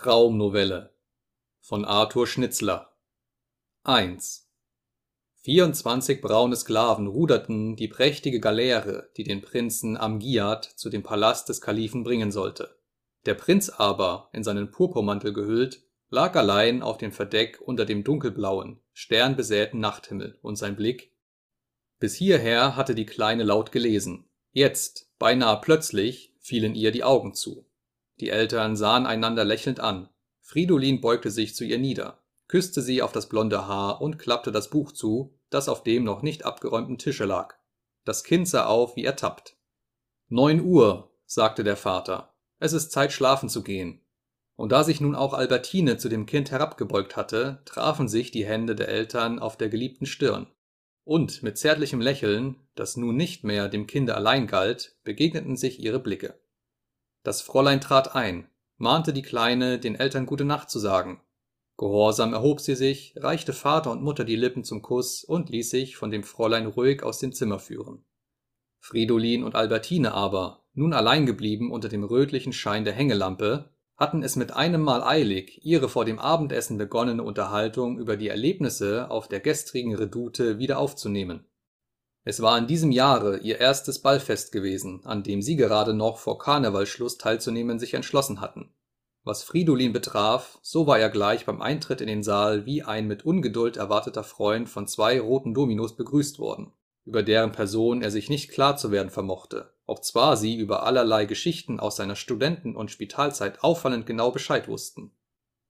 Traumnovelle von Arthur Schnitzler 1 Vierundzwanzig braune Sklaven ruderten die prächtige Galeere, die den Prinzen Amgiad zu dem Palast des Kalifen bringen sollte. Der Prinz aber, in seinen Purpurmantel gehüllt, lag allein auf dem Verdeck unter dem dunkelblauen, sternbesäten Nachthimmel, und sein Blick Bis hierher hatte die Kleine laut gelesen, jetzt, beinahe plötzlich, fielen ihr die Augen zu. Die Eltern sahen einander lächelnd an. Fridolin beugte sich zu ihr nieder, küsste sie auf das blonde Haar und klappte das Buch zu, das auf dem noch nicht abgeräumten Tische lag. Das Kind sah auf wie ertappt. Neun Uhr, sagte der Vater. Es ist Zeit, schlafen zu gehen. Und da sich nun auch Albertine zu dem Kind herabgebeugt hatte, trafen sich die Hände der Eltern auf der geliebten Stirn. Und mit zärtlichem Lächeln, das nun nicht mehr dem Kinde allein galt, begegneten sich ihre Blicke. Das Fräulein trat ein, mahnte die Kleine, den Eltern gute Nacht zu sagen. Gehorsam erhob sie sich, reichte Vater und Mutter die Lippen zum Kuss und ließ sich von dem Fräulein ruhig aus dem Zimmer führen. Fridolin und Albertine aber, nun allein geblieben unter dem rötlichen Schein der Hängelampe, hatten es mit einem Mal eilig, ihre vor dem Abendessen begonnene Unterhaltung über die Erlebnisse auf der gestrigen Redoute wieder aufzunehmen. Es war in diesem Jahre ihr erstes Ballfest gewesen, an dem sie gerade noch vor Karnevalschluss teilzunehmen sich entschlossen hatten. Was Fridolin betraf, so war er gleich beim Eintritt in den Saal wie ein mit Ungeduld erwarteter Freund von zwei roten Dominos begrüßt worden, über deren Person er sich nicht klar zu werden vermochte, obzwar sie über allerlei Geschichten aus seiner Studenten und Spitalzeit auffallend genau Bescheid wussten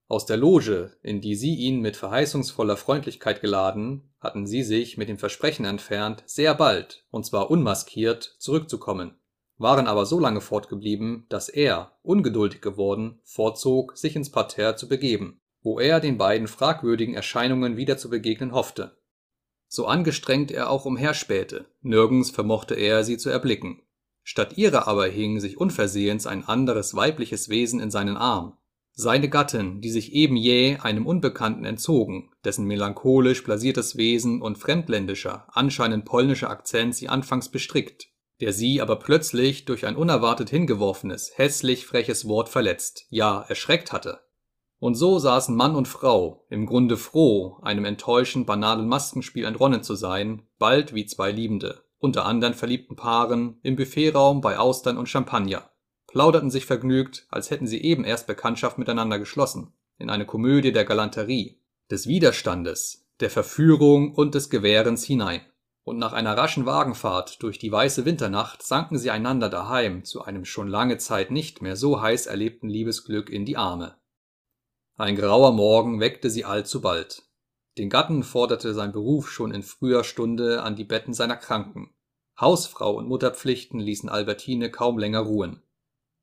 aus der Loge, in die sie ihn mit verheißungsvoller Freundlichkeit geladen, hatten sie sich mit dem Versprechen entfernt, sehr bald, und zwar unmaskiert, zurückzukommen, waren aber so lange fortgeblieben, dass er, ungeduldig geworden, vorzog, sich ins Parterre zu begeben, wo er den beiden fragwürdigen Erscheinungen wieder zu begegnen hoffte. So angestrengt er auch umherspähte, nirgends vermochte er sie zu erblicken. Statt ihrer aber hing sich unversehens ein anderes weibliches Wesen in seinen Arm, seine Gattin, die sich eben jäh einem Unbekannten entzogen, dessen melancholisch blasiertes Wesen und fremdländischer, anscheinend polnischer Akzent sie anfangs bestrickt, der sie aber plötzlich durch ein unerwartet hingeworfenes, hässlich freches Wort verletzt, ja erschreckt hatte. Und so saßen Mann und Frau, im Grunde froh, einem enttäuschend banalen Maskenspiel entronnen zu sein, bald wie zwei Liebende, unter anderen verliebten Paaren, im Buffetraum bei Austern und Champagner plauderten sich vergnügt, als hätten sie eben erst Bekanntschaft miteinander geschlossen, in eine Komödie der Galanterie, des Widerstandes, der Verführung und des Gewährens hinein. Und nach einer raschen Wagenfahrt durch die weiße Winternacht sanken sie einander daheim zu einem schon lange Zeit nicht mehr so heiß erlebten Liebesglück in die Arme. Ein grauer Morgen weckte sie allzubald. Den Gatten forderte sein Beruf schon in früher Stunde an die Betten seiner Kranken. Hausfrau und Mutterpflichten ließen Albertine kaum länger ruhen.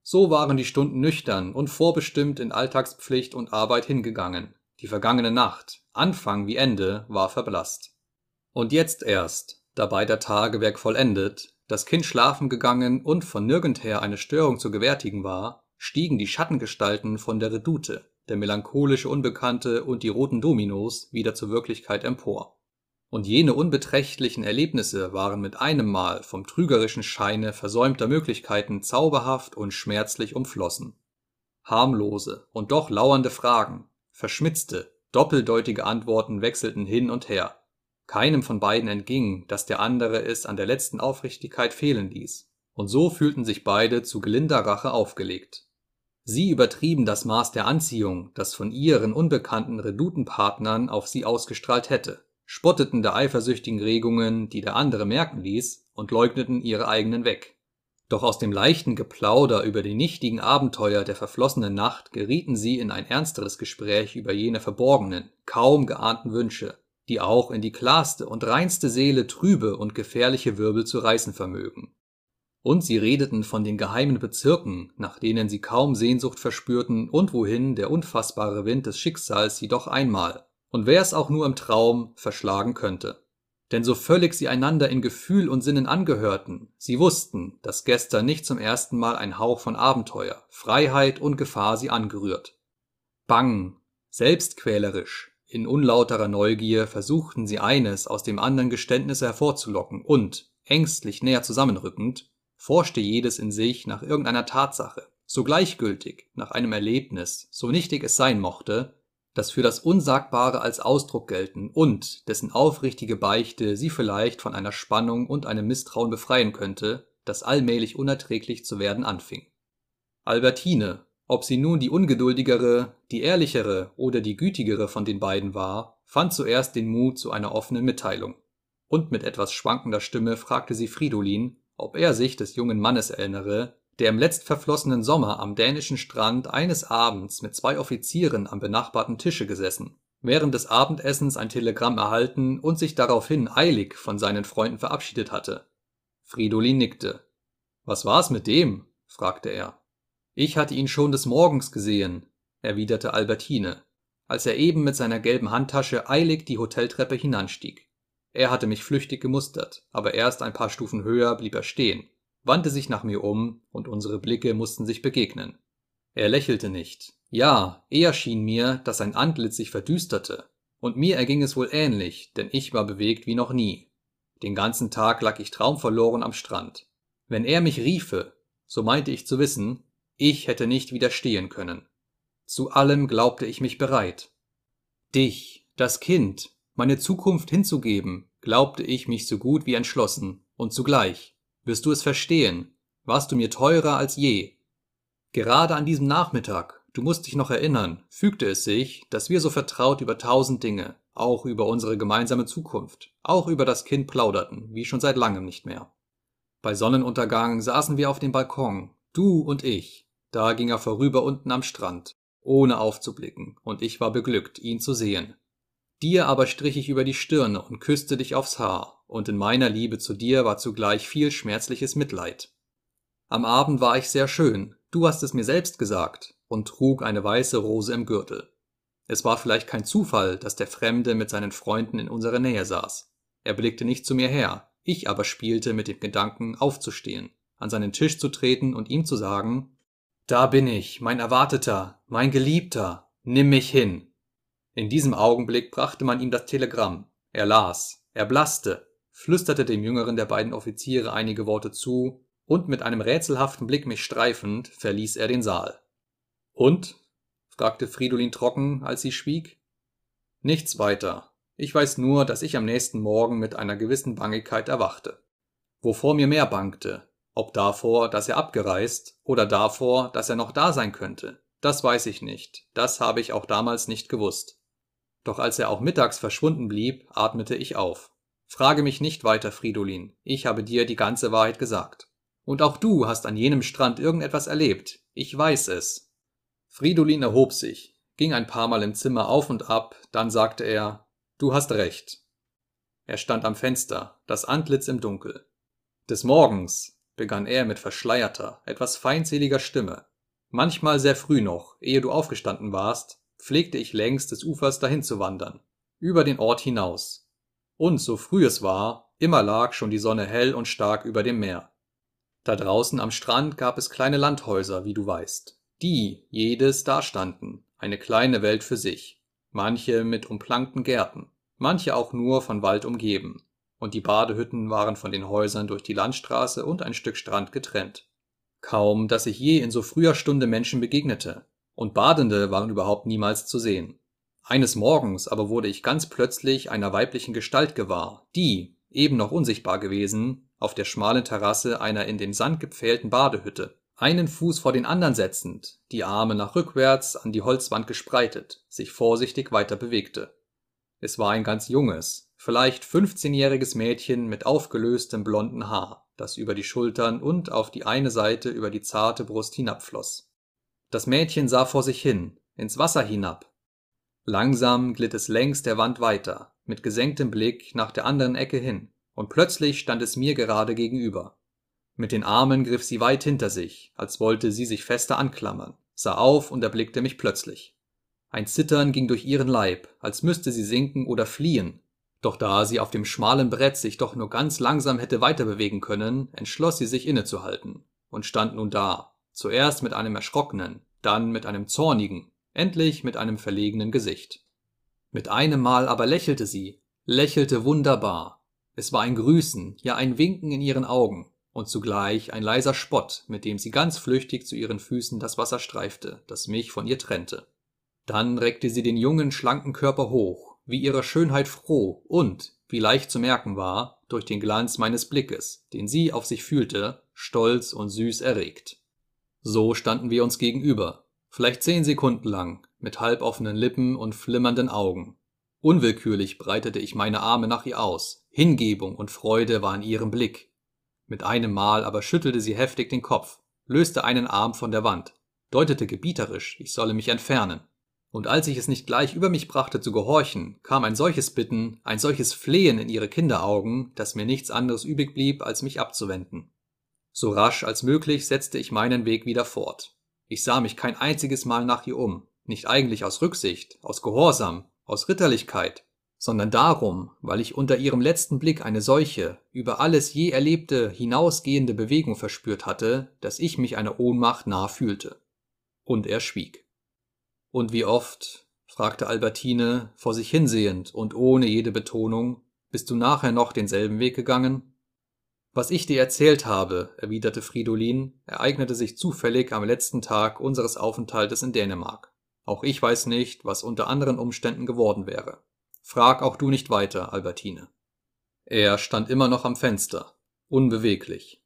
So waren die Stunden nüchtern und vorbestimmt in Alltagspflicht und Arbeit hingegangen. Die vergangene Nacht, Anfang wie Ende, war verblasst. Und jetzt erst, dabei der Tagewerk vollendet, das Kind schlafen gegangen und von nirgendher eine Störung zu gewärtigen war, stiegen die Schattengestalten von der Redoute, der melancholische Unbekannte und die roten Dominos wieder zur Wirklichkeit empor und jene unbeträchtlichen Erlebnisse waren mit einem Mal vom trügerischen Scheine versäumter Möglichkeiten zauberhaft und schmerzlich umflossen. Harmlose und doch lauernde Fragen, verschmitzte, doppeldeutige Antworten wechselten hin und her. Keinem von beiden entging, dass der andere es an der letzten Aufrichtigkeit fehlen ließ, und so fühlten sich beide zu gelinder Rache aufgelegt. Sie übertrieben das Maß der Anziehung, das von ihren unbekannten Redutenpartnern auf sie ausgestrahlt hätte spotteten der eifersüchtigen Regungen, die der andere merken ließ, und leugneten ihre eigenen weg. Doch aus dem leichten Geplauder über die nichtigen Abenteuer der verflossenen Nacht gerieten sie in ein ernsteres Gespräch über jene verborgenen, kaum geahnten Wünsche, die auch in die klarste und reinste Seele trübe und gefährliche Wirbel zu reißen vermögen. Und sie redeten von den geheimen Bezirken, nach denen sie kaum Sehnsucht verspürten und wohin der unfassbare Wind des Schicksals sie doch einmal, und wer es auch nur im Traum verschlagen könnte. Denn so völlig sie einander in Gefühl und Sinnen angehörten, sie wussten, dass gestern nicht zum ersten Mal ein Hauch von Abenteuer, Freiheit und Gefahr sie angerührt. Bang, selbstquälerisch, in unlauterer Neugier versuchten sie eines aus dem anderen Geständnisse hervorzulocken und, ängstlich näher zusammenrückend, forschte jedes in sich nach irgendeiner Tatsache, so gleichgültig nach einem Erlebnis, so nichtig es sein mochte, das für das Unsagbare als Ausdruck gelten und dessen aufrichtige Beichte sie vielleicht von einer Spannung und einem Misstrauen befreien könnte, das allmählich unerträglich zu werden anfing. Albertine, ob sie nun die ungeduldigere, die ehrlichere oder die gütigere von den beiden war, fand zuerst den Mut zu einer offenen Mitteilung. Und mit etwas schwankender Stimme fragte sie Fridolin, ob er sich des jungen Mannes erinnere, der im letztverflossenen Sommer am dänischen Strand eines Abends mit zwei Offizieren am benachbarten Tische gesessen, während des Abendessens ein Telegramm erhalten und sich daraufhin eilig von seinen Freunden verabschiedet hatte. Fridolin nickte. Was war's mit dem? fragte er. Ich hatte ihn schon des Morgens gesehen, erwiderte Albertine, als er eben mit seiner gelben Handtasche eilig die Hoteltreppe hinanstieg. Er hatte mich flüchtig gemustert, aber erst ein paar Stufen höher blieb er stehen, wandte sich nach mir um, und unsere Blicke mussten sich begegnen. Er lächelte nicht. Ja, eher schien mir, dass sein Antlitz sich verdüsterte, und mir erging es wohl ähnlich, denn ich war bewegt wie noch nie. Den ganzen Tag lag ich traumverloren am Strand. Wenn er mich riefe, so meinte ich zu wissen, ich hätte nicht widerstehen können. Zu allem glaubte ich mich bereit. Dich, das Kind, meine Zukunft hinzugeben, glaubte ich mich so gut wie entschlossen, und zugleich, wirst du es verstehen, warst du mir teurer als je. Gerade an diesem Nachmittag, du musst dich noch erinnern, fügte es sich, dass wir so vertraut über tausend Dinge, auch über unsere gemeinsame Zukunft, auch über das Kind plauderten, wie schon seit langem nicht mehr. Bei Sonnenuntergang saßen wir auf dem Balkon, du und ich, da ging er vorüber unten am Strand, ohne aufzublicken, und ich war beglückt, ihn zu sehen. Dir aber strich ich über die Stirne und küsste dich aufs Haar, und in meiner Liebe zu dir war zugleich viel schmerzliches Mitleid. Am Abend war ich sehr schön, du hast es mir selbst gesagt, und trug eine weiße Rose im Gürtel. Es war vielleicht kein Zufall, dass der Fremde mit seinen Freunden in unserer Nähe saß. Er blickte nicht zu mir her, ich aber spielte mit dem Gedanken, aufzustehen, an seinen Tisch zu treten und ihm zu sagen, da bin ich, mein Erwarteter, mein Geliebter, nimm mich hin. In diesem Augenblick brachte man ihm das Telegramm. Er las, erblasste, flüsterte dem jüngeren der beiden Offiziere einige Worte zu, und mit einem rätselhaften Blick mich streifend, verließ er den Saal. Und? fragte Fridolin trocken, als sie schwieg. Nichts weiter. Ich weiß nur, dass ich am nächsten Morgen mit einer gewissen Bangigkeit erwachte. Wovor mir mehr bangte, ob davor, dass er abgereist oder davor, dass er noch da sein könnte, das weiß ich nicht, das habe ich auch damals nicht gewusst. Doch als er auch mittags verschwunden blieb, atmete ich auf. Frage mich nicht weiter, Fridolin, ich habe dir die ganze Wahrheit gesagt. Und auch du hast an jenem Strand irgendetwas erlebt, ich weiß es. Fridolin erhob sich, ging ein paar Mal im Zimmer auf und ab, dann sagte er, du hast recht. Er stand am Fenster, das Antlitz im Dunkel. Des Morgens, begann er mit verschleierter, etwas feindseliger Stimme. Manchmal sehr früh noch, ehe du aufgestanden warst, pflegte ich längs des Ufers dahin zu wandern, über den Ort hinaus. Und so früh es war, immer lag schon die Sonne hell und stark über dem Meer. Da draußen am Strand gab es kleine Landhäuser, wie du weißt, die jedes dastanden, eine kleine Welt für sich, manche mit umplankten Gärten, manche auch nur von Wald umgeben, und die Badehütten waren von den Häusern durch die Landstraße und ein Stück Strand getrennt. Kaum, dass ich je in so früher Stunde Menschen begegnete, und Badende waren überhaupt niemals zu sehen. Eines Morgens aber wurde ich ganz plötzlich einer weiblichen Gestalt gewahr, die, eben noch unsichtbar gewesen, auf der schmalen Terrasse einer in den Sand gepfählten Badehütte, einen Fuß vor den anderen setzend, die Arme nach rückwärts an die Holzwand gespreitet, sich vorsichtig weiter bewegte. Es war ein ganz junges, vielleicht 15-jähriges Mädchen mit aufgelöstem blonden Haar, das über die Schultern und auf die eine Seite über die zarte Brust hinabfloss. Das Mädchen sah vor sich hin, ins Wasser hinab. Langsam glitt es längs der Wand weiter, mit gesenktem Blick nach der anderen Ecke hin, und plötzlich stand es mir gerade gegenüber. Mit den Armen griff sie weit hinter sich, als wollte sie sich fester anklammern, sah auf und erblickte mich plötzlich. Ein Zittern ging durch ihren Leib, als müsste sie sinken oder fliehen, doch da sie auf dem schmalen Brett sich doch nur ganz langsam hätte weiterbewegen können, entschloss sie sich innezuhalten und stand nun da, zuerst mit einem erschrockenen, dann mit einem zornigen, endlich mit einem verlegenen Gesicht. Mit einem Mal aber lächelte sie, lächelte wunderbar. Es war ein Grüßen, ja ein Winken in ihren Augen, und zugleich ein leiser Spott, mit dem sie ganz flüchtig zu ihren Füßen das Wasser streifte, das mich von ihr trennte. Dann reckte sie den jungen, schlanken Körper hoch, wie ihrer Schönheit froh und, wie leicht zu merken war, durch den Glanz meines Blickes, den sie auf sich fühlte, stolz und süß erregt. So standen wir uns gegenüber, vielleicht zehn Sekunden lang, mit halboffenen Lippen und flimmernden Augen. Unwillkürlich breitete ich meine Arme nach ihr aus, Hingebung und Freude war in ihrem Blick. Mit einem Mal aber schüttelte sie heftig den Kopf, löste einen Arm von der Wand, deutete gebieterisch, ich solle mich entfernen. Und als ich es nicht gleich über mich brachte zu gehorchen, kam ein solches Bitten, ein solches Flehen in ihre Kinderaugen, dass mir nichts anderes übrig blieb, als mich abzuwenden. So rasch als möglich setzte ich meinen Weg wieder fort. Ich sah mich kein einziges Mal nach ihr um, nicht eigentlich aus Rücksicht, aus Gehorsam, aus Ritterlichkeit, sondern darum, weil ich unter ihrem letzten Blick eine solche, über alles je Erlebte hinausgehende Bewegung verspürt hatte, dass ich mich einer Ohnmacht nah fühlte. Und er schwieg. Und wie oft, fragte Albertine, vor sich hinsehend und ohne jede Betonung, bist du nachher noch denselben Weg gegangen? Was ich dir erzählt habe, erwiderte Fridolin, ereignete sich zufällig am letzten Tag unseres Aufenthaltes in Dänemark. Auch ich weiß nicht, was unter anderen Umständen geworden wäre. Frag auch du nicht weiter, Albertine. Er stand immer noch am Fenster, unbeweglich.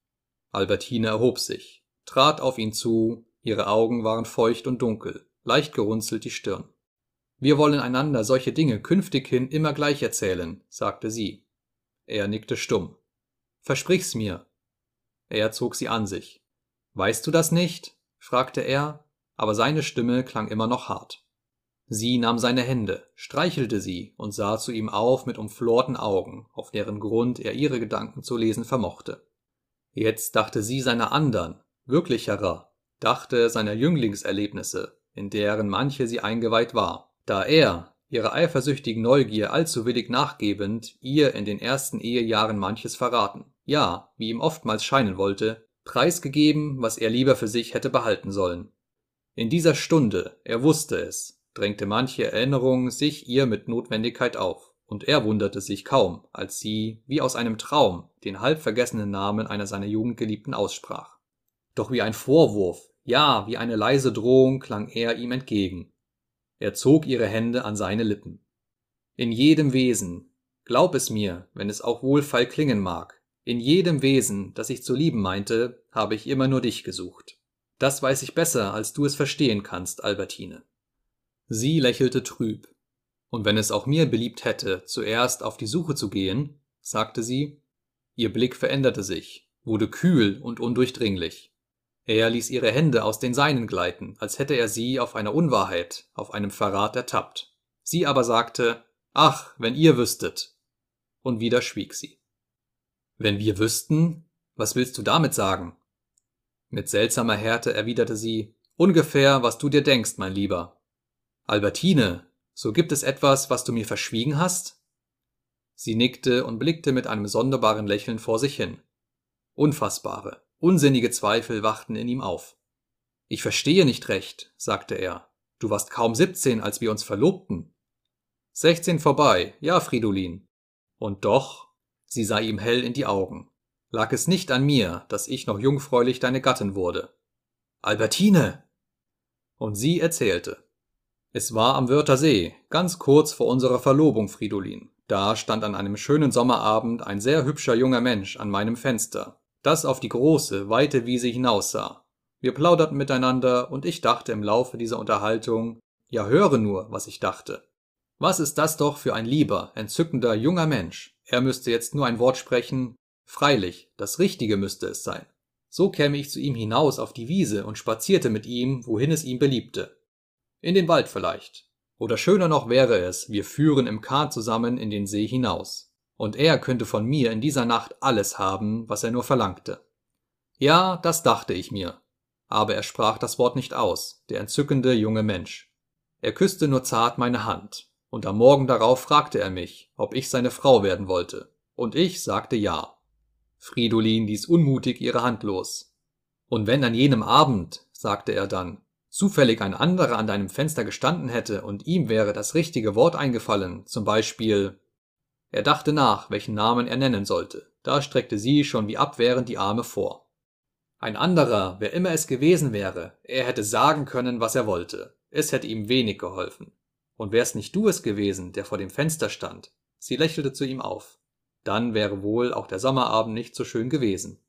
Albertine erhob sich, trat auf ihn zu, ihre Augen waren feucht und dunkel leicht gerunzelt die Stirn. Wir wollen einander solche Dinge künftighin immer gleich erzählen, sagte sie. Er nickte stumm. Versprich's mir. Er zog sie an sich. Weißt du das nicht? fragte er, aber seine Stimme klang immer noch hart. Sie nahm seine Hände, streichelte sie und sah zu ihm auf mit umflorten Augen, auf deren Grund er ihre Gedanken zu lesen vermochte. Jetzt dachte sie seiner andern, wirklicherer, dachte seiner Jünglingserlebnisse, in deren manche sie eingeweiht war, da er, ihrer eifersüchtigen Neugier allzu willig nachgebend, ihr in den ersten Ehejahren manches verraten, ja, wie ihm oftmals scheinen wollte, preisgegeben, was er lieber für sich hätte behalten sollen. In dieser Stunde, er wusste es, drängte manche Erinnerung sich ihr mit Notwendigkeit auf, und er wunderte sich kaum, als sie, wie aus einem Traum, den halb vergessenen Namen einer seiner Jugendgeliebten aussprach. Doch wie ein Vorwurf, ja, wie eine leise Drohung klang er ihm entgegen. Er zog ihre Hände an seine Lippen. In jedem Wesen, glaub es mir, wenn es auch wohlfeil klingen mag, in jedem Wesen, das ich zu lieben meinte, habe ich immer nur dich gesucht. Das weiß ich besser, als du es verstehen kannst, Albertine. Sie lächelte trüb. Und wenn es auch mir beliebt hätte, zuerst auf die Suche zu gehen, sagte sie, ihr Blick veränderte sich, wurde kühl und undurchdringlich. Er ließ ihre Hände aus den seinen gleiten, als hätte er sie auf einer Unwahrheit, auf einem Verrat ertappt. Sie aber sagte, Ach, wenn ihr wüsstet. Und wieder schwieg sie. Wenn wir wüssten? Was willst du damit sagen? Mit seltsamer Härte erwiderte sie, Ungefähr, was du dir denkst, mein Lieber. Albertine, so gibt es etwas, was du mir verschwiegen hast? Sie nickte und blickte mit einem sonderbaren Lächeln vor sich hin. Unfassbare, Unsinnige Zweifel wachten in ihm auf. Ich verstehe nicht recht, sagte er. Du warst kaum siebzehn, als wir uns verlobten. Sechzehn vorbei, ja, Fridolin. Und doch, sie sah ihm hell in die Augen. Lag es nicht an mir, dass ich noch jungfräulich deine Gattin wurde. Albertine! Und sie erzählte. Es war am Wörthersee, ganz kurz vor unserer Verlobung, Fridolin. Da stand an einem schönen Sommerabend ein sehr hübscher junger Mensch an meinem Fenster, das auf die große, weite Wiese hinaussah. Wir plauderten miteinander, und ich dachte im Laufe dieser Unterhaltung, ja höre nur, was ich dachte. Was ist das doch für ein lieber, entzückender junger Mensch? Er müsste jetzt nur ein Wort sprechen. Freilich, das Richtige müsste es sein. So käme ich zu ihm hinaus auf die Wiese und spazierte mit ihm, wohin es ihm beliebte. In den Wald vielleicht. Oder schöner noch wäre es, wir führen im Kahn zusammen in den See hinaus und er könnte von mir in dieser Nacht alles haben, was er nur verlangte. Ja, das dachte ich mir. Aber er sprach das Wort nicht aus, der entzückende junge Mensch. Er küsste nur zart meine Hand, und am Morgen darauf fragte er mich, ob ich seine Frau werden wollte, und ich sagte ja. Fridolin ließ unmutig ihre Hand los. Und wenn an jenem Abend, sagte er dann, zufällig ein anderer an deinem Fenster gestanden hätte und ihm wäre das richtige Wort eingefallen, zum Beispiel Er dachte nach, welchen Namen er nennen sollte, da streckte sie schon wie abwehrend die Arme vor. Ein anderer, wer immer es gewesen wäre, er hätte sagen können, was er wollte, es hätte ihm wenig geholfen. Und wär's nicht du es gewesen, der vor dem Fenster stand? Sie lächelte zu ihm auf. Dann wäre wohl auch der Sommerabend nicht so schön gewesen.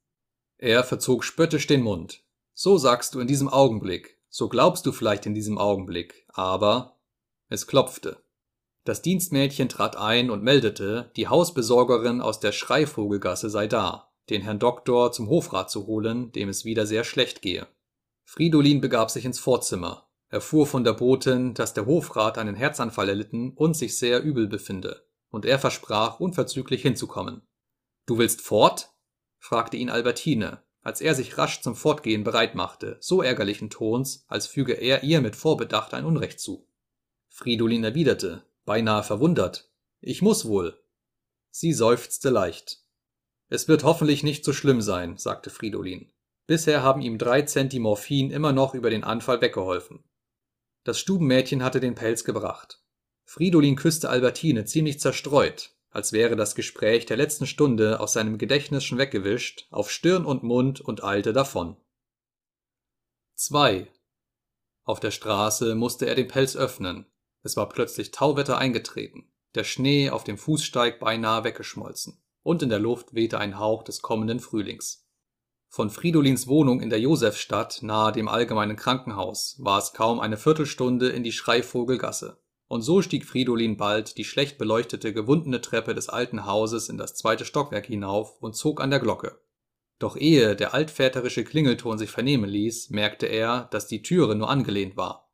Er verzog spöttisch den Mund. So sagst du in diesem Augenblick, so glaubst du vielleicht in diesem Augenblick, aber es klopfte. Das Dienstmädchen trat ein und meldete, die Hausbesorgerin aus der Schreivogelgasse sei da, den Herrn Doktor zum Hofrat zu holen, dem es wieder sehr schlecht gehe. Fridolin begab sich ins Vorzimmer, erfuhr von der Botin, dass der Hofrat einen Herzanfall erlitten und sich sehr übel befinde, und er versprach, unverzüglich hinzukommen. Du willst fort? fragte ihn Albertine, als er sich rasch zum Fortgehen bereit machte, so ärgerlichen Tons, als füge er ihr mit Vorbedacht ein Unrecht zu. Fridolin erwiderte, beinahe verwundert, ich muss wohl. Sie seufzte leicht. Es wird hoffentlich nicht so schlimm sein, sagte Fridolin. Bisher haben ihm drei Centi Morphin immer noch über den Anfall weggeholfen. Das Stubenmädchen hatte den Pelz gebracht. Fridolin küsste Albertine ziemlich zerstreut, als wäre das Gespräch der letzten Stunde aus seinem Gedächtnis schon weggewischt, auf Stirn und Mund und eilte davon. 2. Auf der Straße musste er den Pelz öffnen. Es war plötzlich Tauwetter eingetreten, der Schnee auf dem Fußsteig beinahe weggeschmolzen, und in der Luft wehte ein Hauch des kommenden Frühlings. Von Fridolins Wohnung in der Josefstadt nahe dem allgemeinen Krankenhaus war es kaum eine Viertelstunde in die Schreivogelgasse. Und so stieg Fridolin bald die schlecht beleuchtete, gewundene Treppe des alten Hauses in das zweite Stockwerk hinauf und zog an der Glocke. Doch ehe der altväterische Klingelton sich vernehmen ließ, merkte er, dass die Türe nur angelehnt war.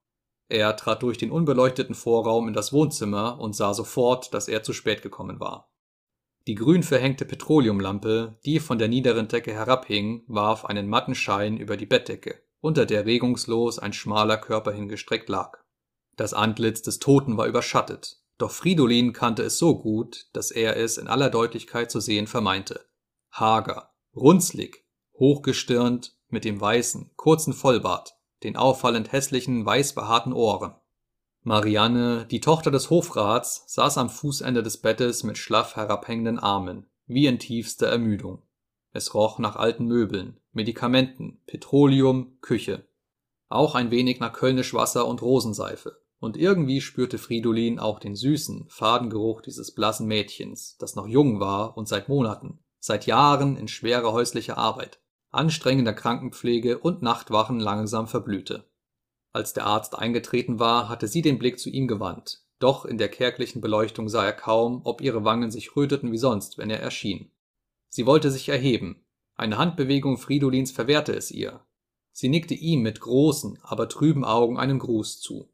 Er trat durch den unbeleuchteten Vorraum in das Wohnzimmer und sah sofort, dass er zu spät gekommen war. Die grün verhängte Petroleumlampe, die von der niederen Decke herabhing, warf einen matten Schein über die Bettdecke, unter der regungslos ein schmaler Körper hingestreckt lag. Das Antlitz des Toten war überschattet, doch Fridolin kannte es so gut, dass er es in aller Deutlichkeit zu sehen vermeinte. Hager, runzlig, hochgestirnt, mit dem weißen, kurzen Vollbart, den auffallend hässlichen, weiß behaarten Ohren. Marianne, die Tochter des Hofrats, saß am Fußende des Bettes mit schlaff herabhängenden Armen, wie in tiefster Ermüdung. Es roch nach alten Möbeln, Medikamenten, Petroleum, Küche. Auch ein wenig nach Kölnisch Wasser und Rosenseife. Und irgendwie spürte Fridolin auch den süßen, faden Geruch dieses blassen Mädchens, das noch jung war und seit Monaten, seit Jahren in schwerer häuslicher Arbeit, anstrengender Krankenpflege und Nachtwachen langsam verblühte. Als der Arzt eingetreten war, hatte sie den Blick zu ihm gewandt, doch in der kärglichen Beleuchtung sah er kaum, ob ihre Wangen sich röteten wie sonst, wenn er erschien. Sie wollte sich erheben, eine Handbewegung Fridolins verwehrte es ihr. Sie nickte ihm mit großen, aber trüben Augen einen Gruß zu.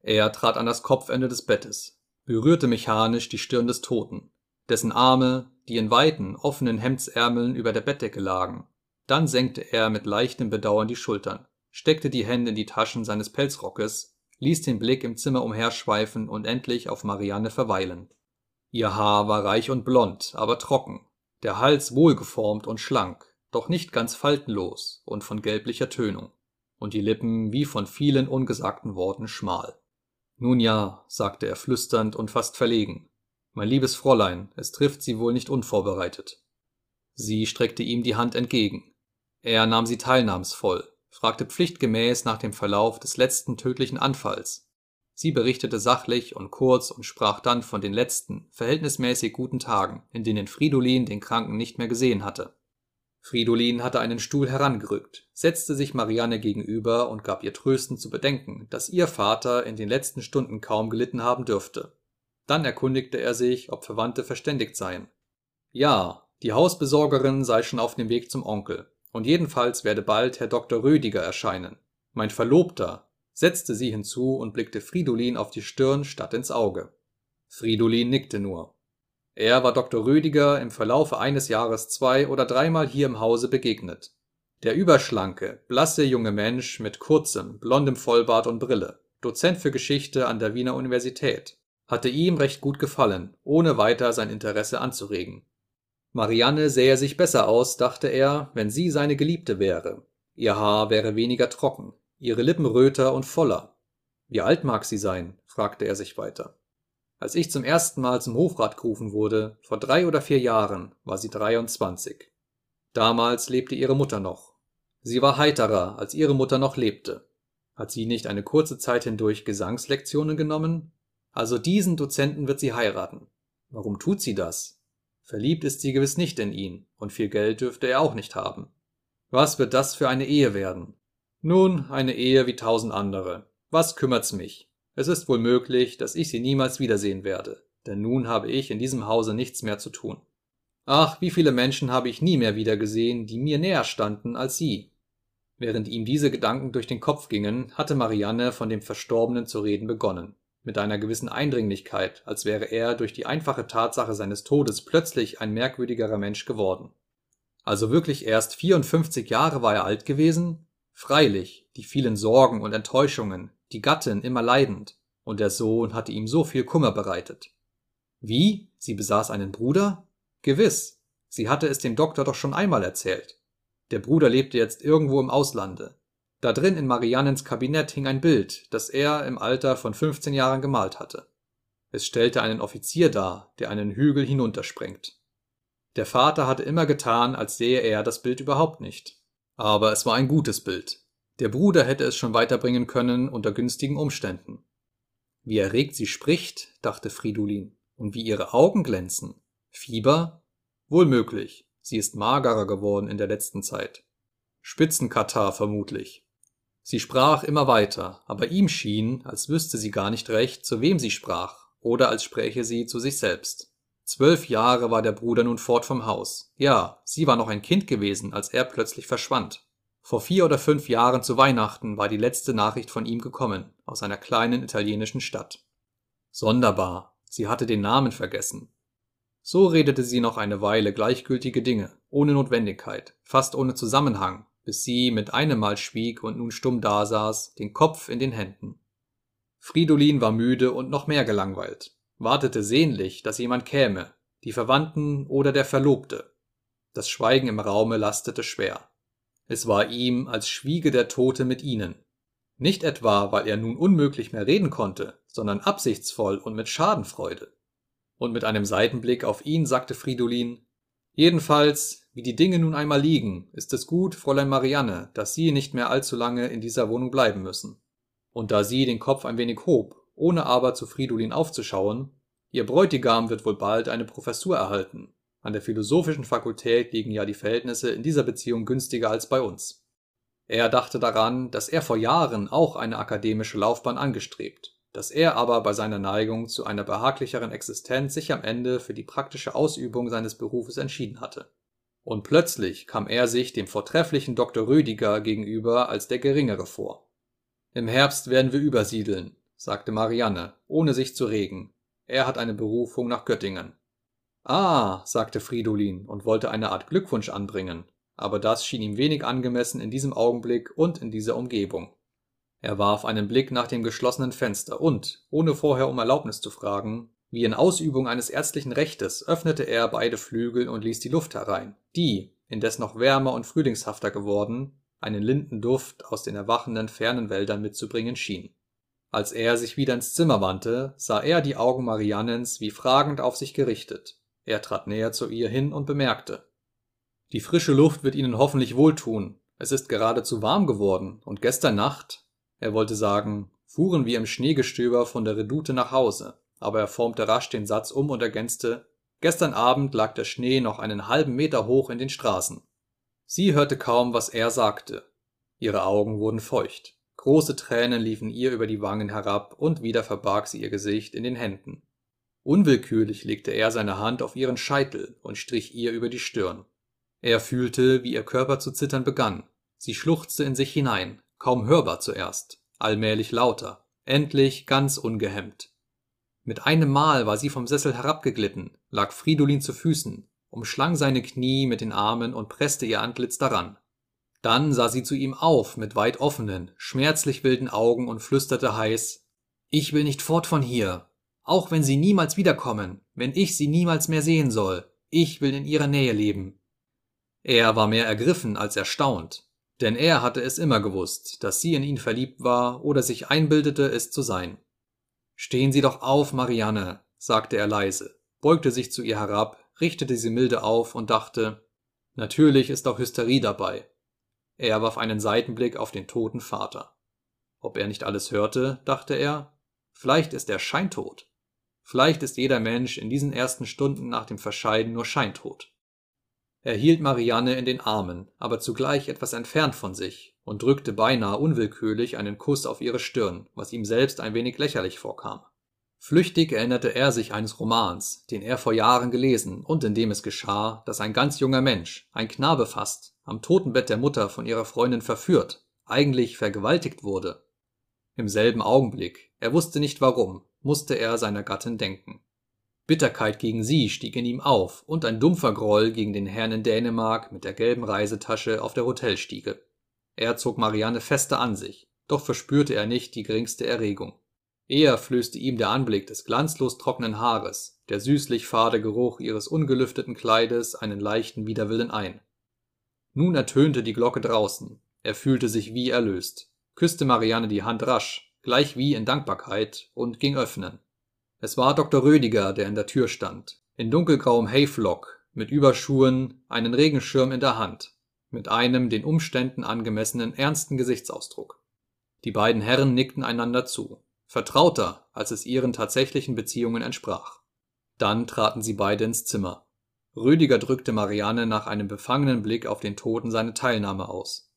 Er trat an das Kopfende des Bettes, berührte mechanisch die Stirn des Toten, dessen Arme, die in weiten, offenen Hemdsärmeln über der Bettdecke lagen. Dann senkte er mit leichtem Bedauern die Schultern, steckte die Hände in die Taschen seines Pelzrockes, ließ den Blick im Zimmer umherschweifen und endlich auf Marianne verweilen. Ihr Haar war reich und blond, aber trocken, der Hals wohlgeformt und schlank, doch nicht ganz faltenlos und von gelblicher Tönung, und die Lippen wie von vielen ungesagten Worten schmal. Nun ja, sagte er flüsternd und fast verlegen. Mein liebes Fräulein, es trifft Sie wohl nicht unvorbereitet. Sie streckte ihm die Hand entgegen. Er nahm sie teilnahmsvoll, fragte pflichtgemäß nach dem Verlauf des letzten tödlichen Anfalls. Sie berichtete sachlich und kurz und sprach dann von den letzten, verhältnismäßig guten Tagen, in denen Fridolin den Kranken nicht mehr gesehen hatte. Fridolin hatte einen Stuhl herangerückt, setzte sich Marianne gegenüber und gab ihr tröstend zu bedenken, dass ihr Vater in den letzten Stunden kaum gelitten haben dürfte. Dann erkundigte er sich, ob Verwandte verständigt seien. Ja, die Hausbesorgerin sei schon auf dem Weg zum Onkel, und jedenfalls werde bald Herr Dr. Rödiger erscheinen. Mein Verlobter, setzte sie hinzu und blickte Fridolin auf die Stirn statt ins Auge. Fridolin nickte nur. Er war Dr. Rödiger im Verlaufe eines Jahres zwei oder dreimal hier im Hause begegnet. Der überschlanke, blasse junge Mensch mit kurzem, blondem Vollbart und Brille, Dozent für Geschichte an der Wiener Universität, hatte ihm recht gut gefallen, ohne weiter sein Interesse anzuregen. Marianne sähe sich besser aus, dachte er, wenn sie seine Geliebte wäre. Ihr Haar wäre weniger trocken, ihre Lippen röter und voller. Wie alt mag sie sein? fragte er sich weiter. Als ich zum ersten Mal zum Hofrat gerufen wurde, vor drei oder vier Jahren, war sie 23. Damals lebte ihre Mutter noch. Sie war heiterer, als ihre Mutter noch lebte. Hat sie nicht eine kurze Zeit hindurch Gesangslektionen genommen? Also diesen Dozenten wird sie heiraten. Warum tut sie das? Verliebt ist sie gewiss nicht in ihn, und viel Geld dürfte er auch nicht haben. Was wird das für eine Ehe werden? Nun, eine Ehe wie tausend andere. Was kümmert's mich? Es ist wohl möglich, dass ich sie niemals wiedersehen werde, denn nun habe ich in diesem Hause nichts mehr zu tun. Ach, wie viele Menschen habe ich nie mehr wiedergesehen, die mir näher standen als sie. Während ihm diese Gedanken durch den Kopf gingen, hatte Marianne von dem Verstorbenen zu reden begonnen, mit einer gewissen Eindringlichkeit, als wäre er durch die einfache Tatsache seines Todes plötzlich ein merkwürdigerer Mensch geworden. Also wirklich erst 54 Jahre war er alt gewesen? Freilich, die vielen Sorgen und Enttäuschungen, die Gattin immer leidend, und der Sohn hatte ihm so viel Kummer bereitet. Wie? Sie besaß einen Bruder? Gewiss, sie hatte es dem Doktor doch schon einmal erzählt. Der Bruder lebte jetzt irgendwo im Auslande. Da drin in Mariannens Kabinett hing ein Bild, das er im Alter von 15 Jahren gemalt hatte. Es stellte einen Offizier dar, der einen Hügel hinunterspringt. Der Vater hatte immer getan, als sehe er das Bild überhaupt nicht. Aber es war ein gutes Bild. Der Bruder hätte es schon weiterbringen können unter günstigen Umständen. Wie erregt sie spricht, dachte Fridolin, und wie ihre Augen glänzen. Fieber? Wohl möglich. Sie ist magerer geworden in der letzten Zeit. Spitzenkatar vermutlich. Sie sprach immer weiter, aber ihm schien, als wüsste sie gar nicht recht, zu wem sie sprach, oder als spräche sie zu sich selbst. Zwölf Jahre war der Bruder nun fort vom Haus. Ja, sie war noch ein Kind gewesen, als er plötzlich verschwand. Vor vier oder fünf Jahren zu Weihnachten war die letzte Nachricht von ihm gekommen, aus einer kleinen italienischen Stadt. Sonderbar, sie hatte den Namen vergessen. So redete sie noch eine Weile gleichgültige Dinge, ohne Notwendigkeit, fast ohne Zusammenhang, bis sie mit einem Mal schwieg und nun stumm dasaß, den Kopf in den Händen. Fridolin war müde und noch mehr gelangweilt, wartete sehnlich, dass jemand käme, die Verwandten oder der Verlobte. Das Schweigen im Raume lastete schwer. Es war ihm, als schwiege der Tote mit ihnen. Nicht etwa, weil er nun unmöglich mehr reden konnte, sondern absichtsvoll und mit Schadenfreude. Und mit einem Seitenblick auf ihn sagte Fridolin, Jedenfalls, wie die Dinge nun einmal liegen, ist es gut, Fräulein Marianne, dass Sie nicht mehr allzu lange in dieser Wohnung bleiben müssen. Und da sie den Kopf ein wenig hob, ohne aber zu Fridolin aufzuschauen, Ihr Bräutigam wird wohl bald eine Professur erhalten. An der philosophischen Fakultät liegen ja die Verhältnisse in dieser Beziehung günstiger als bei uns. Er dachte daran, dass er vor Jahren auch eine akademische Laufbahn angestrebt dass er aber bei seiner Neigung zu einer behaglicheren Existenz sich am Ende für die praktische Ausübung seines Berufes entschieden hatte. Und plötzlich kam er sich dem vortrefflichen Dr. Rödiger gegenüber als der Geringere vor. Im Herbst werden wir übersiedeln, sagte Marianne, ohne sich zu regen. Er hat eine Berufung nach Göttingen. Ah, sagte Fridolin und wollte eine Art Glückwunsch anbringen, aber das schien ihm wenig angemessen in diesem Augenblick und in dieser Umgebung. Er warf einen Blick nach dem geschlossenen Fenster und, ohne vorher um Erlaubnis zu fragen, wie in Ausübung eines ärztlichen Rechtes, öffnete er beide Flügel und ließ die Luft herein, die, indes noch wärmer und frühlingshafter geworden, einen Lindenduft aus den erwachenden fernen Wäldern mitzubringen schien. Als er sich wieder ins Zimmer wandte, sah er die Augen Mariannens wie fragend auf sich gerichtet. Er trat näher zu ihr hin und bemerkte Die frische Luft wird Ihnen hoffentlich wohltun. Es ist geradezu warm geworden, und gestern Nacht, er wollte sagen, fuhren wir im Schneegestöber von der Redoute nach Hause, aber er formte rasch den Satz um und ergänzte, gestern Abend lag der Schnee noch einen halben Meter hoch in den Straßen. Sie hörte kaum, was er sagte. Ihre Augen wurden feucht. Große Tränen liefen ihr über die Wangen herab und wieder verbarg sie ihr Gesicht in den Händen. Unwillkürlich legte er seine Hand auf ihren Scheitel und strich ihr über die Stirn. Er fühlte, wie ihr Körper zu zittern begann. Sie schluchzte in sich hinein, kaum hörbar zuerst, allmählich lauter, endlich ganz ungehemmt. Mit einem Mal war sie vom Sessel herabgeglitten, lag Fridolin zu Füßen, umschlang seine Knie mit den Armen und presste ihr Antlitz daran. Dann sah sie zu ihm auf mit weit offenen, schmerzlich wilden Augen und flüsterte heiß Ich will nicht fort von hier, auch wenn Sie niemals wiederkommen, wenn ich Sie niemals mehr sehen soll, ich will in Ihrer Nähe leben. Er war mehr ergriffen als erstaunt, denn er hatte es immer gewusst, dass sie in ihn verliebt war oder sich einbildete, es zu sein. Stehen Sie doch auf, Marianne, sagte er leise, beugte sich zu ihr herab, richtete sie milde auf und dachte, natürlich ist auch Hysterie dabei. Er warf einen Seitenblick auf den toten Vater. Ob er nicht alles hörte, dachte er, vielleicht ist er scheintot. Vielleicht ist jeder Mensch in diesen ersten Stunden nach dem Verscheiden nur scheintot. Er hielt Marianne in den Armen, aber zugleich etwas entfernt von sich und drückte beinahe unwillkürlich einen Kuss auf ihre Stirn, was ihm selbst ein wenig lächerlich vorkam. Flüchtig erinnerte er sich eines Romans, den er vor Jahren gelesen und in dem es geschah, dass ein ganz junger Mensch, ein Knabe fast, am Totenbett der Mutter von ihrer Freundin verführt, eigentlich vergewaltigt wurde. Im selben Augenblick, er wusste nicht warum, musste er seiner Gattin denken. Bitterkeit gegen sie stieg in ihm auf und ein dumpfer Groll gegen den Herrn in Dänemark mit der gelben Reisetasche auf der Hotelstiege. Er zog Marianne fester an sich, doch verspürte er nicht die geringste Erregung. Eher flößte ihm der Anblick des glanzlos trockenen Haares, der süßlich fade Geruch ihres ungelüfteten Kleides einen leichten Widerwillen ein. Nun ertönte die Glocke draußen, er fühlte sich wie erlöst, küsste Marianne die Hand rasch, gleich wie in Dankbarkeit, und ging öffnen. Es war Dr. Rödiger, der in der Tür stand, in dunkelgrauem Hayflock, mit Überschuhen, einen Regenschirm in der Hand, mit einem den Umständen angemessenen ernsten Gesichtsausdruck. Die beiden Herren nickten einander zu vertrauter, als es ihren tatsächlichen Beziehungen entsprach. Dann traten sie beide ins Zimmer. Rüdiger drückte Marianne nach einem befangenen Blick auf den Toten seine Teilnahme aus.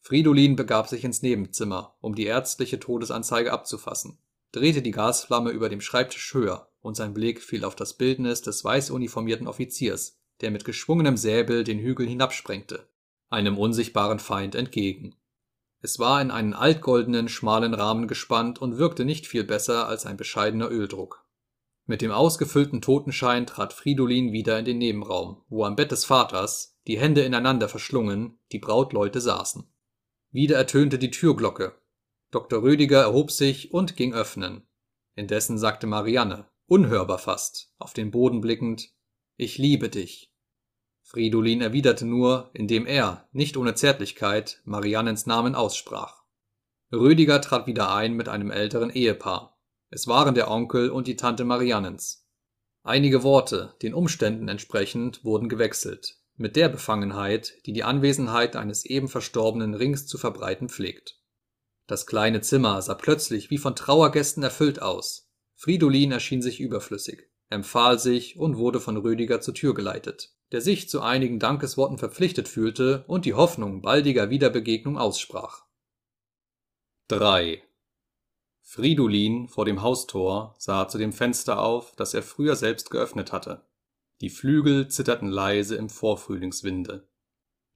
Fridolin begab sich ins Nebenzimmer, um die ärztliche Todesanzeige abzufassen, drehte die Gasflamme über dem Schreibtisch höher, und sein Blick fiel auf das Bildnis des weiß uniformierten Offiziers, der mit geschwungenem Säbel den Hügel hinabsprengte, einem unsichtbaren Feind entgegen. Es war in einen altgoldenen, schmalen Rahmen gespannt und wirkte nicht viel besser als ein bescheidener Öldruck. Mit dem ausgefüllten Totenschein trat Fridolin wieder in den Nebenraum, wo am Bett des Vaters, die Hände ineinander verschlungen, die Brautleute saßen. Wieder ertönte die Türglocke. Dr. Rödiger erhob sich und ging öffnen. Indessen sagte Marianne, unhörbar fast, auf den Boden blickend, Ich liebe dich. Fridolin erwiderte nur, indem er, nicht ohne Zärtlichkeit, Mariannens Namen aussprach. Rüdiger trat wieder ein mit einem älteren Ehepaar. Es waren der Onkel und die Tante Mariannens. Einige Worte, den Umständen entsprechend, wurden gewechselt, mit der Befangenheit, die die Anwesenheit eines eben Verstorbenen rings zu verbreiten pflegt. Das kleine Zimmer sah plötzlich wie von Trauergästen erfüllt aus. Fridolin erschien sich überflüssig, empfahl sich und wurde von Rüdiger zur Tür geleitet der sich zu einigen Dankesworten verpflichtet fühlte und die Hoffnung baldiger Wiederbegegnung aussprach. 3. Fridolin vor dem Haustor sah zu dem Fenster auf, das er früher selbst geöffnet hatte. Die Flügel zitterten leise im Vorfrühlingswinde.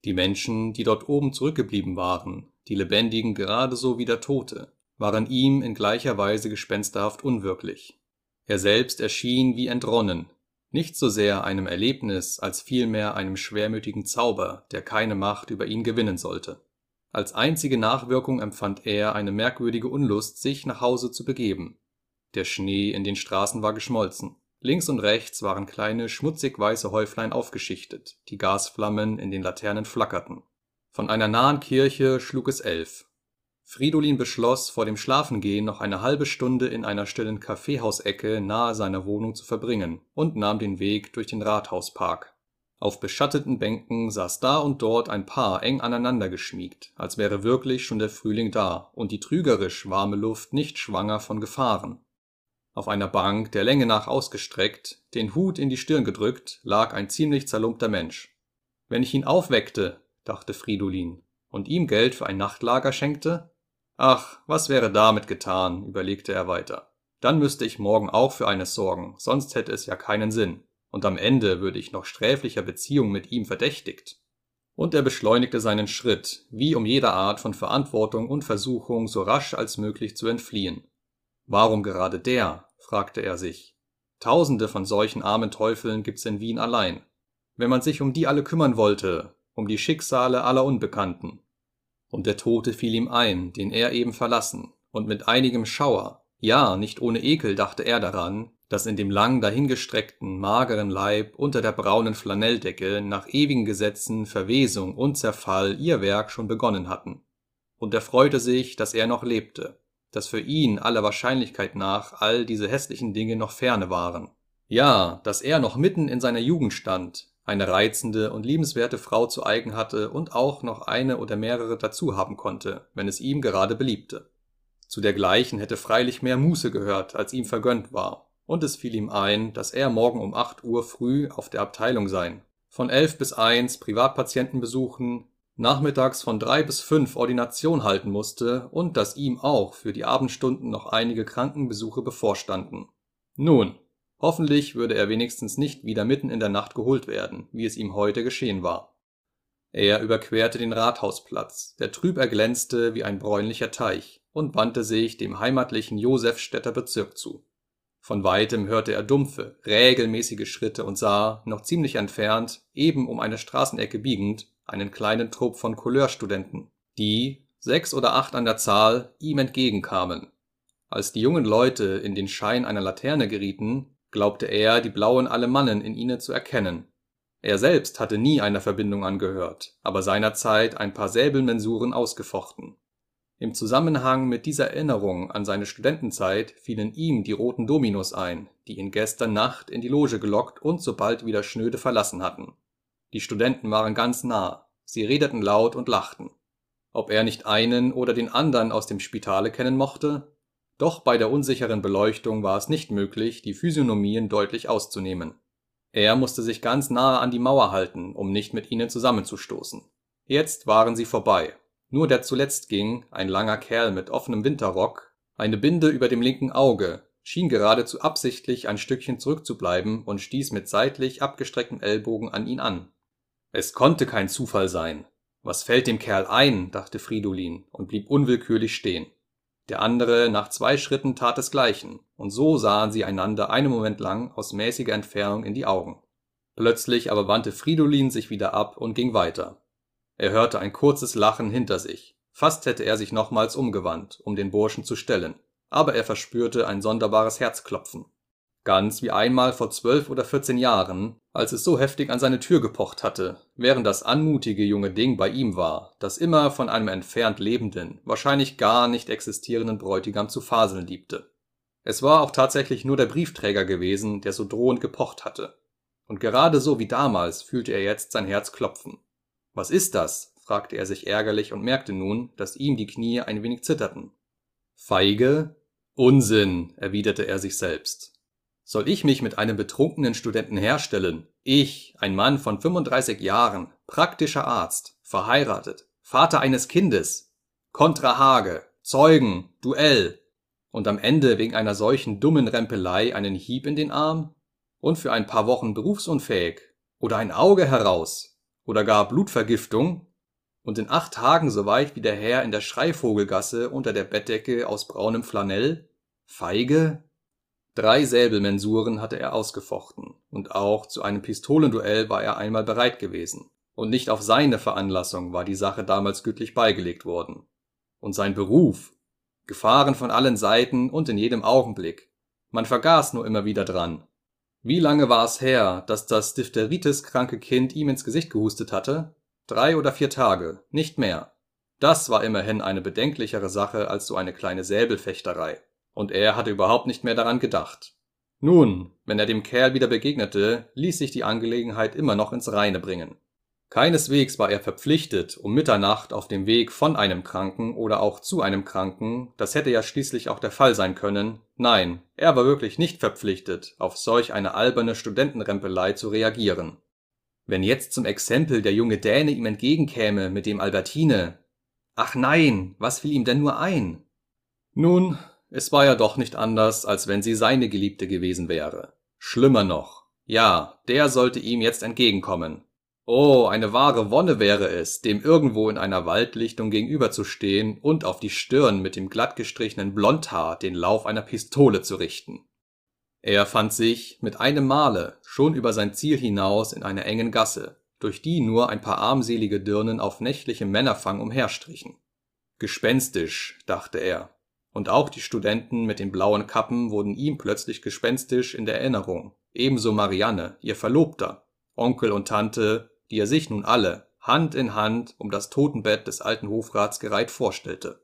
Die Menschen, die dort oben zurückgeblieben waren, die Lebendigen gerade so wie der Tote, waren ihm in gleicher Weise gespensterhaft unwirklich. Er selbst erschien wie entronnen, nicht so sehr einem Erlebnis als vielmehr einem schwermütigen Zauber, der keine Macht über ihn gewinnen sollte. Als einzige Nachwirkung empfand er eine merkwürdige Unlust, sich nach Hause zu begeben. Der Schnee in den Straßen war geschmolzen. Links und rechts waren kleine, schmutzig weiße Häuflein aufgeschichtet, die Gasflammen in den Laternen flackerten. Von einer nahen Kirche schlug es elf. Fridolin beschloss, vor dem Schlafengehen noch eine halbe Stunde in einer stillen Kaffeehausecke nahe seiner Wohnung zu verbringen und nahm den Weg durch den Rathauspark. Auf beschatteten Bänken saß da und dort ein Paar eng aneinander geschmiegt, als wäre wirklich schon der Frühling da und die trügerisch warme Luft nicht schwanger von Gefahren. Auf einer Bank, der Länge nach ausgestreckt, den Hut in die Stirn gedrückt, lag ein ziemlich zerlumpter Mensch. Wenn ich ihn aufweckte, dachte Fridolin, und ihm Geld für ein Nachtlager schenkte, Ach, was wäre damit getan, überlegte er weiter. Dann müsste ich morgen auch für eines sorgen, sonst hätte es ja keinen Sinn, und am Ende würde ich noch sträflicher Beziehung mit ihm verdächtigt. Und er beschleunigte seinen Schritt, wie um jeder Art von Verantwortung und Versuchung so rasch als möglich zu entfliehen. Warum gerade der? fragte er sich. Tausende von solchen armen Teufeln gibt's in Wien allein. Wenn man sich um die alle kümmern wollte, um die Schicksale aller Unbekannten, und der Tote fiel ihm ein, den er eben verlassen, und mit einigem Schauer, ja, nicht ohne Ekel dachte er daran, dass in dem lang dahingestreckten, mageren Leib unter der braunen Flanelldecke nach ewigen Gesetzen Verwesung und Zerfall ihr Werk schon begonnen hatten. Und er freute sich, dass er noch lebte, dass für ihn aller Wahrscheinlichkeit nach all diese hässlichen Dinge noch ferne waren. Ja, dass er noch mitten in seiner Jugend stand, eine reizende und liebenswerte Frau zu eigen hatte und auch noch eine oder mehrere dazu haben konnte, wenn es ihm gerade beliebte. Zu dergleichen hätte freilich mehr Muße gehört, als ihm vergönnt war, und es fiel ihm ein, dass er morgen um acht Uhr früh auf der Abteilung sein, von elf bis eins Privatpatienten besuchen, nachmittags von drei bis fünf Ordination halten musste und dass ihm auch für die Abendstunden noch einige Krankenbesuche bevorstanden. Nun, hoffentlich würde er wenigstens nicht wieder mitten in der Nacht geholt werden, wie es ihm heute geschehen war. Er überquerte den Rathausplatz, der trüb erglänzte wie ein bräunlicher Teich, und wandte sich dem heimatlichen Josefstädter Bezirk zu. Von weitem hörte er dumpfe, regelmäßige Schritte und sah, noch ziemlich entfernt, eben um eine Straßenecke biegend, einen kleinen Trupp von Couleurstudenten, die, sechs oder acht an der Zahl, ihm entgegenkamen. Als die jungen Leute in den Schein einer Laterne gerieten, glaubte er, die blauen Alemannen in ihnen zu erkennen. Er selbst hatte nie einer Verbindung angehört, aber seinerzeit ein paar Säbelmensuren ausgefochten. Im Zusammenhang mit dieser Erinnerung an seine Studentenzeit fielen ihm die roten Dominos ein, die ihn gestern Nacht in die Loge gelockt und sobald wieder schnöde verlassen hatten die Studenten waren ganz nah, sie redeten laut und lachten. Ob er nicht einen oder den anderen aus dem Spitale kennen mochte? Doch bei der unsicheren Beleuchtung war es nicht möglich, die Physiognomien deutlich auszunehmen. Er musste sich ganz nahe an die Mauer halten, um nicht mit ihnen zusammenzustoßen. Jetzt waren sie vorbei. Nur der zuletzt ging, ein langer Kerl mit offenem Winterrock, eine Binde über dem linken Auge, schien geradezu absichtlich ein Stückchen zurückzubleiben und stieß mit seitlich abgestrecktem Ellbogen an ihn an. Es konnte kein Zufall sein. Was fällt dem Kerl ein, dachte Fridolin und blieb unwillkürlich stehen. Der andere nach zwei Schritten tat desgleichen, und so sahen sie einander einen Moment lang aus mäßiger Entfernung in die Augen. Plötzlich aber wandte Fridolin sich wieder ab und ging weiter. Er hörte ein kurzes Lachen hinter sich. Fast hätte er sich nochmals umgewandt, um den Burschen zu stellen, aber er verspürte ein sonderbares Herzklopfen ganz wie einmal vor zwölf oder vierzehn Jahren, als es so heftig an seine Tür gepocht hatte, während das anmutige junge Ding bei ihm war, das immer von einem entfernt lebenden, wahrscheinlich gar nicht existierenden Bräutigam zu faseln liebte. Es war auch tatsächlich nur der Briefträger gewesen, der so drohend gepocht hatte. Und gerade so wie damals fühlte er jetzt sein Herz klopfen. Was ist das? fragte er sich ärgerlich und merkte nun, dass ihm die Knie ein wenig zitterten. Feige? Unsinn, erwiderte er sich selbst. Soll ich mich mit einem betrunkenen Studenten herstellen? Ich, ein Mann von 35 Jahren, praktischer Arzt, verheiratet, Vater eines Kindes, Kontra Hage, Zeugen, Duell und am Ende wegen einer solchen dummen Rempelei einen Hieb in den Arm? Und für ein paar Wochen berufsunfähig? Oder ein Auge heraus? Oder gar Blutvergiftung? Und in acht Tagen so weit wie der Herr in der Schreivogelgasse unter der Bettdecke aus braunem Flanell? Feige? Drei Säbelmensuren hatte er ausgefochten, und auch zu einem Pistolenduell war er einmal bereit gewesen, und nicht auf seine Veranlassung war die Sache damals gütlich beigelegt worden. Und sein Beruf Gefahren von allen Seiten und in jedem Augenblick. Man vergaß nur immer wieder dran. Wie lange war es her, dass das Diphtheritis-kranke Kind ihm ins Gesicht gehustet hatte? Drei oder vier Tage, nicht mehr. Das war immerhin eine bedenklichere Sache als so eine kleine Säbelfechterei und er hatte überhaupt nicht mehr daran gedacht. Nun, wenn er dem Kerl wieder begegnete, ließ sich die Angelegenheit immer noch ins Reine bringen. Keineswegs war er verpflichtet, um Mitternacht auf dem Weg von einem Kranken oder auch zu einem Kranken, das hätte ja schließlich auch der Fall sein können, nein, er war wirklich nicht verpflichtet, auf solch eine alberne Studentenrempelei zu reagieren. Wenn jetzt zum Exempel der junge Däne ihm entgegenkäme mit dem Albertine. Ach nein, was fiel ihm denn nur ein? Nun, es war ja doch nicht anders, als wenn sie seine Geliebte gewesen wäre. Schlimmer noch. Ja, der sollte ihm jetzt entgegenkommen. Oh, eine wahre Wonne wäre es, dem irgendwo in einer Waldlichtung gegenüberzustehen und auf die Stirn mit dem glattgestrichenen Blondhaar den Lauf einer Pistole zu richten. Er fand sich mit einem Male schon über sein Ziel hinaus in einer engen Gasse, durch die nur ein paar armselige Dirnen auf nächtlichem Männerfang umherstrichen. Gespenstisch, dachte er, und auch die Studenten mit den blauen Kappen wurden ihm plötzlich gespenstisch in der Erinnerung, ebenso Marianne, ihr Verlobter, Onkel und Tante, die er sich nun alle, Hand in Hand, um das Totenbett des alten Hofrats gereiht vorstellte.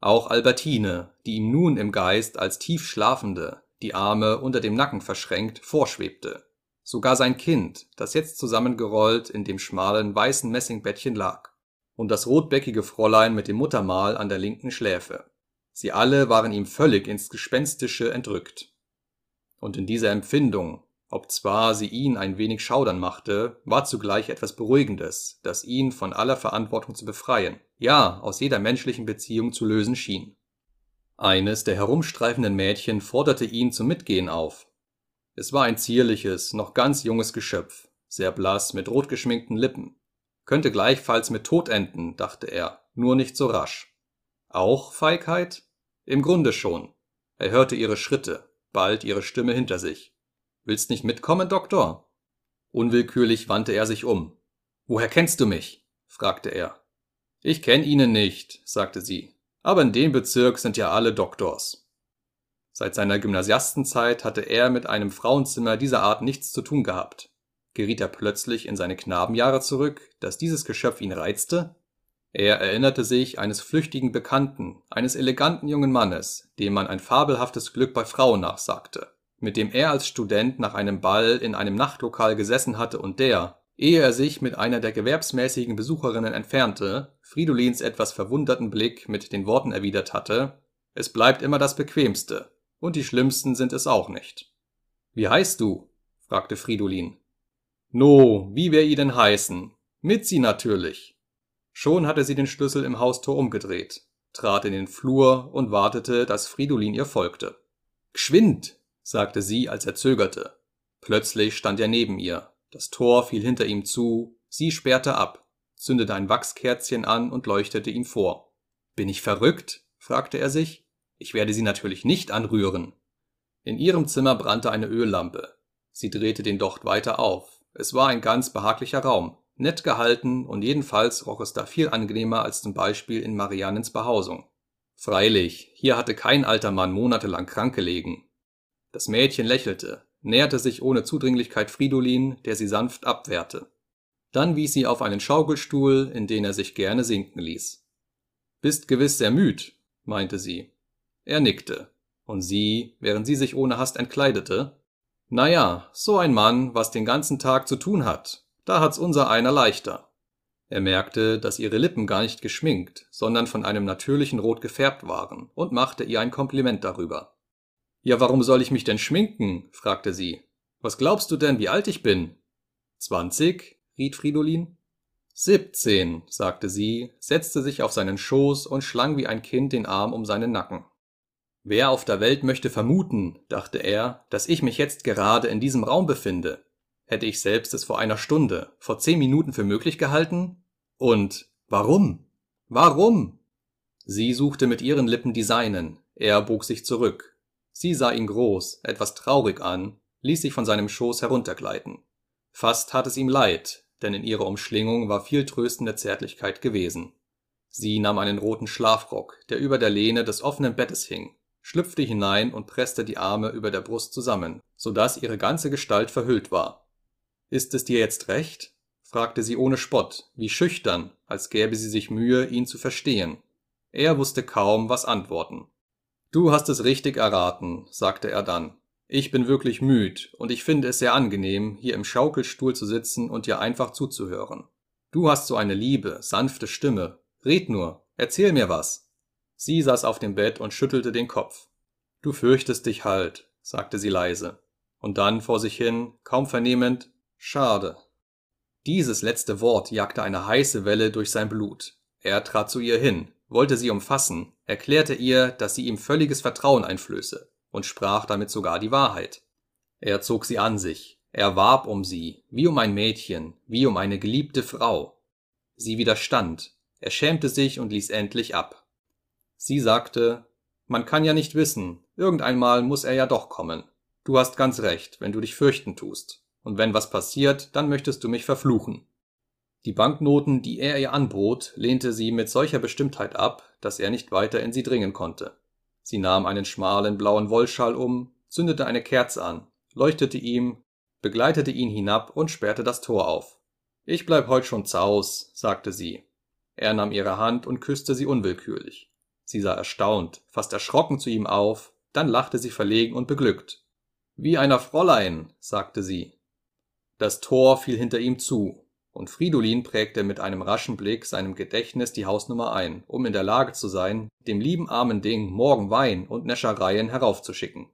Auch Albertine, die ihm nun im Geist als tief Schlafende, die Arme unter dem Nacken verschränkt, vorschwebte. Sogar sein Kind, das jetzt zusammengerollt in dem schmalen weißen Messingbettchen lag. Und das rotbäckige Fräulein mit dem Muttermal an der linken Schläfe. Sie alle waren ihm völlig ins Gespenstische entrückt. Und in dieser Empfindung, obzwar sie ihn ein wenig schaudern machte, war zugleich etwas Beruhigendes, das ihn von aller Verantwortung zu befreien, ja aus jeder menschlichen Beziehung zu lösen schien. Eines der herumstreifenden Mädchen forderte ihn zum Mitgehen auf. Es war ein zierliches, noch ganz junges Geschöpf, sehr blass mit rotgeschminkten Lippen. Könnte gleichfalls mit Tod enden, dachte er, nur nicht so rasch. Auch Feigheit? Im Grunde schon. Er hörte ihre Schritte, bald ihre Stimme hinter sich. Willst nicht mitkommen, Doktor? Unwillkürlich wandte er sich um. Woher kennst du mich? fragte er. Ich kenn Ihnen nicht, sagte sie. Aber in dem Bezirk sind ja alle Doktors. Seit seiner Gymnasiastenzeit hatte er mit einem Frauenzimmer dieser Art nichts zu tun gehabt. Geriet er plötzlich in seine Knabenjahre zurück, dass dieses Geschöpf ihn reizte? Er erinnerte sich eines flüchtigen Bekannten, eines eleganten jungen Mannes, dem man ein fabelhaftes Glück bei Frauen nachsagte mit dem er als Student nach einem Ball in einem Nachtlokal gesessen hatte und der, ehe er sich mit einer der gewerbsmäßigen Besucherinnen entfernte, Fridolins etwas verwunderten Blick mit den Worten erwidert hatte, es bleibt immer das Bequemste, und die Schlimmsten sind es auch nicht. Wie heißt du? fragte Fridolin. No, wie wer i denn heißen? Mitzi natürlich. Schon hatte sie den Schlüssel im Haustor umgedreht, trat in den Flur und wartete, dass Fridolin ihr folgte. Geschwind! sagte sie, als er zögerte. Plötzlich stand er neben ihr. Das Tor fiel hinter ihm zu, sie sperrte ab, zündete ein Wachskerzchen an und leuchtete ihm vor. Bin ich verrückt? fragte er sich. Ich werde sie natürlich nicht anrühren. In ihrem Zimmer brannte eine Öllampe. Sie drehte den Docht weiter auf. Es war ein ganz behaglicher Raum, nett gehalten und jedenfalls roch es da viel angenehmer als zum Beispiel in Mariannens Behausung. Freilich, hier hatte kein alter Mann monatelang krank gelegen, das Mädchen lächelte, näherte sich ohne Zudringlichkeit Fridolin, der sie sanft abwehrte. Dann wies sie auf einen Schaukelstuhl, in den er sich gerne sinken ließ. Bist gewiss sehr müd, meinte sie. Er nickte. Und sie, während sie sich ohne Hast entkleidete, na ja, so ein Mann, was den ganzen Tag zu tun hat, da hat's unser einer leichter. Er merkte, dass ihre Lippen gar nicht geschminkt, sondern von einem natürlichen Rot gefärbt waren und machte ihr ein Kompliment darüber. Ja, warum soll ich mich denn schminken? fragte sie. Was glaubst du denn, wie alt ich bin? Zwanzig? riet Fridolin. Siebzehn, sagte sie, setzte sich auf seinen Schoß und schlang wie ein Kind den Arm um seinen Nacken. Wer auf der Welt möchte vermuten, dachte er, dass ich mich jetzt gerade in diesem Raum befinde? Hätte ich selbst es vor einer Stunde, vor zehn Minuten für möglich gehalten? Und warum? Warum? Sie suchte mit ihren Lippen die seinen, er bog sich zurück, Sie sah ihn groß, etwas traurig an, ließ sich von seinem Schoß heruntergleiten. Fast tat es ihm leid, denn in ihrer Umschlingung war viel tröstende Zärtlichkeit gewesen. Sie nahm einen roten Schlafrock, der über der Lehne des offenen Bettes hing, schlüpfte hinein und presste die Arme über der Brust zusammen, so dass ihre ganze Gestalt verhüllt war. Ist es dir jetzt recht? fragte sie ohne Spott, wie schüchtern, als gäbe sie sich Mühe, ihn zu verstehen. Er wusste kaum, was antworten. Du hast es richtig erraten, sagte er dann. Ich bin wirklich müd, und ich finde es sehr angenehm, hier im Schaukelstuhl zu sitzen und dir einfach zuzuhören. Du hast so eine liebe, sanfte Stimme. Red nur, erzähl mir was. Sie saß auf dem Bett und schüttelte den Kopf. Du fürchtest dich halt, sagte sie leise. Und dann vor sich hin, kaum vernehmend, schade. Dieses letzte Wort jagte eine heiße Welle durch sein Blut. Er trat zu ihr hin, wollte sie umfassen, erklärte ihr, dass sie ihm völliges Vertrauen einflöße und sprach damit sogar die Wahrheit. Er zog sie an sich, er warb um sie, wie um ein Mädchen, wie um eine geliebte Frau. Sie widerstand, er schämte sich und ließ endlich ab. Sie sagte, man kann ja nicht wissen, irgendeinmal muss er ja doch kommen. Du hast ganz recht, wenn du dich fürchten tust. Und wenn was passiert, dann möchtest du mich verfluchen. Die Banknoten, die er ihr anbot, lehnte sie mit solcher Bestimmtheit ab, dass er nicht weiter in sie dringen konnte. Sie nahm einen schmalen blauen Wollschal um, zündete eine Kerze an, leuchtete ihm, begleitete ihn hinab und sperrte das Tor auf. Ich bleib heut schon zaus, sagte sie. Er nahm ihre Hand und küsste sie unwillkürlich. Sie sah erstaunt, fast erschrocken zu ihm auf, dann lachte sie verlegen und beglückt. Wie einer Fräulein, sagte sie. Das Tor fiel hinter ihm zu, und Fridolin prägte mit einem raschen Blick seinem Gedächtnis die Hausnummer ein, um in der Lage zu sein, dem lieben armen Ding morgen Wein und Näschereien heraufzuschicken